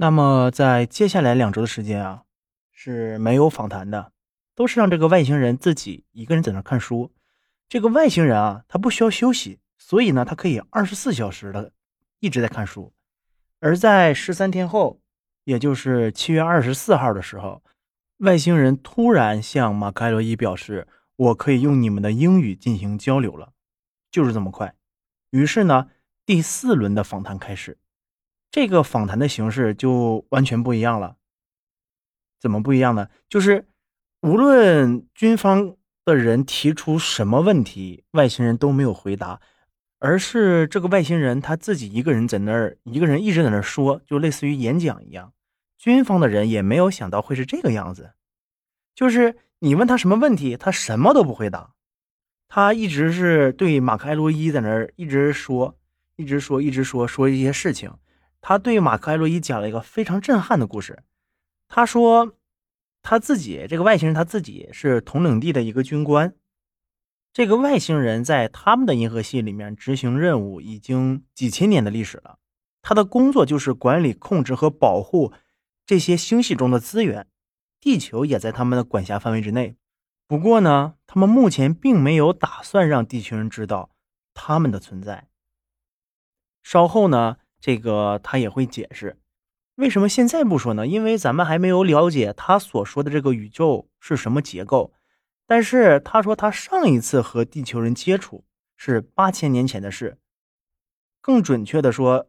那么在接下来两周的时间啊，是没有访谈的，都是让这个外星人自己一个人在那看书。这个外星人啊，他不需要休息，所以呢，他可以二十四小时的一直在看书。而在十三天后，也就是七月二十四号的时候，外星人突然向马克·艾洛伊表示：“我可以用你们的英语进行交流了。”就是这么快。于是呢，第四轮的访谈开始。这个访谈的形式就完全不一样了。怎么不一样呢？就是无论军方的人提出什么问题，外星人都没有回答，而是这个外星人他自己一个人在那儿，一个人一直在那儿说，就类似于演讲一样。军方的人也没有想到会是这个样子，就是你问他什么问题，他什么都不回答，他一直是对马克·埃洛伊在那儿一直说，一直说，一直说，说一些事情。他对马克·艾洛伊讲了一个非常震撼的故事。他说，他自己这个外星人他自己是统领地的一个军官。这个外星人在他们的银河系里面执行任务已经几千年的历史了。他的工作就是管理、控制和保护这些星系中的资源。地球也在他们的管辖范围之内。不过呢，他们目前并没有打算让地球人知道他们的存在。稍后呢？这个他也会解释，为什么现在不说呢？因为咱们还没有了解他所说的这个宇宙是什么结构。但是他说他上一次和地球人接触是八千年前的事，更准确的说，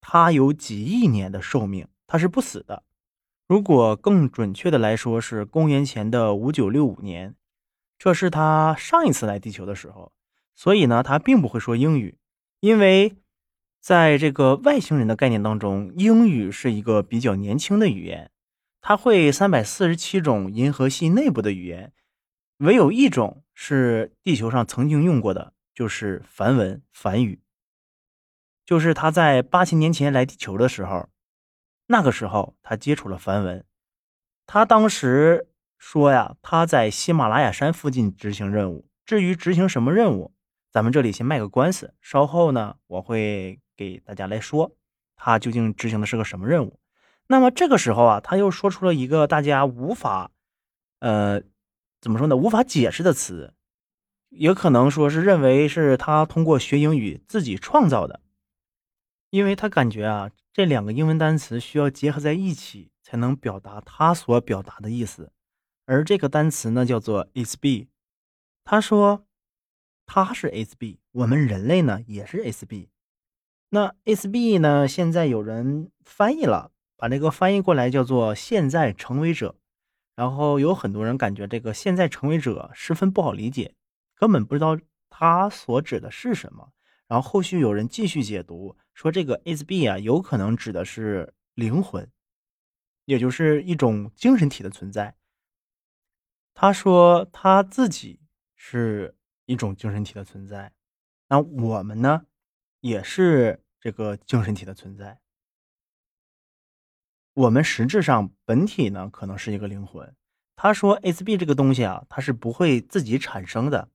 他有几亿年的寿命，他是不死的。如果更准确的来说，是公元前的五九六五年，这是他上一次来地球的时候。所以呢，他并不会说英语，因为。在这个外星人的概念当中，英语是一个比较年轻的语言，它会三百四十七种银河系内部的语言，唯有一种是地球上曾经用过的，就是梵文梵语。就是他在八千年前来地球的时候，那个时候他接触了梵文。他当时说呀，他在喜马拉雅山附近执行任务。至于执行什么任务，咱们这里先卖个关子，稍后呢我会。给大家来说，他究竟执行的是个什么任务？那么这个时候啊，他又说出了一个大家无法，呃，怎么说呢？无法解释的词，也可能说是认为是他通过学英语自己创造的，因为他感觉啊，这两个英文单词需要结合在一起才能表达他所表达的意思。而这个单词呢，叫做 S B，。他说他是 S B，我们人类呢也是 S B，。那 S B 呢？现在有人翻译了，把这个翻译过来叫做“现在成为者”，然后有很多人感觉这个“现在成为者”十分不好理解，根本不知道它所指的是什么。然后后续有人继续解读，说这个 S B 啊，有可能指的是灵魂，也就是一种精神体的存在。他说他自己是一种精神体的存在，那我们呢？也是这个精神体的存在。我们实质上本体呢，可能是一个灵魂。他说，S B 这个东西啊，它是不会自己产生的。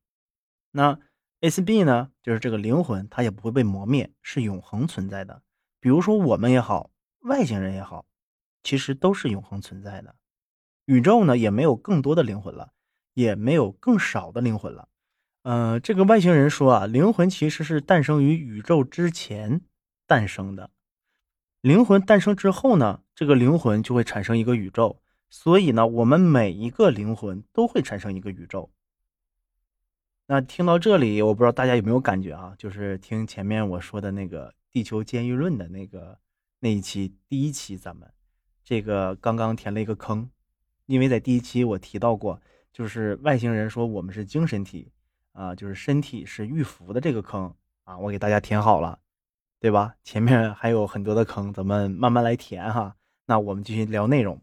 那 S B 呢，就是这个灵魂，它也不会被磨灭，是永恒存在的。比如说我们也好，外星人也好，其实都是永恒存在的。宇宙呢，也没有更多的灵魂了，也没有更少的灵魂了。呃，这个外星人说啊，灵魂其实是诞生于宇宙之前诞生的。灵魂诞生之后呢，这个灵魂就会产生一个宇宙。所以呢，我们每一个灵魂都会产生一个宇宙。那听到这里，我不知道大家有没有感觉啊？就是听前面我说的那个地球监狱论的那个那一期第一期，咱们这个刚刚填了一个坑，因为在第一期我提到过，就是外星人说我们是精神体。啊，就是身体是玉符的这个坑啊，我给大家填好了，对吧？前面还有很多的坑，咱们慢慢来填哈。那我们继续聊内容。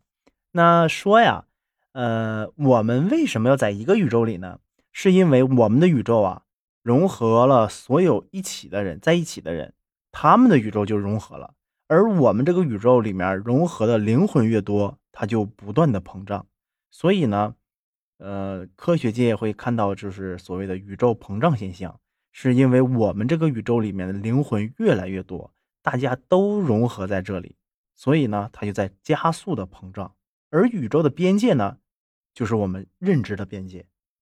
那说呀，呃，我们为什么要在一个宇宙里呢？是因为我们的宇宙啊，融合了所有一起的人在一起的人，他们的宇宙就融合了。而我们这个宇宙里面融合的灵魂越多，它就不断的膨胀。所以呢。呃，科学界会看到，就是所谓的宇宙膨胀现象，是因为我们这个宇宙里面的灵魂越来越多，大家都融合在这里，所以呢，它就在加速的膨胀。而宇宙的边界呢，就是我们认知的边界。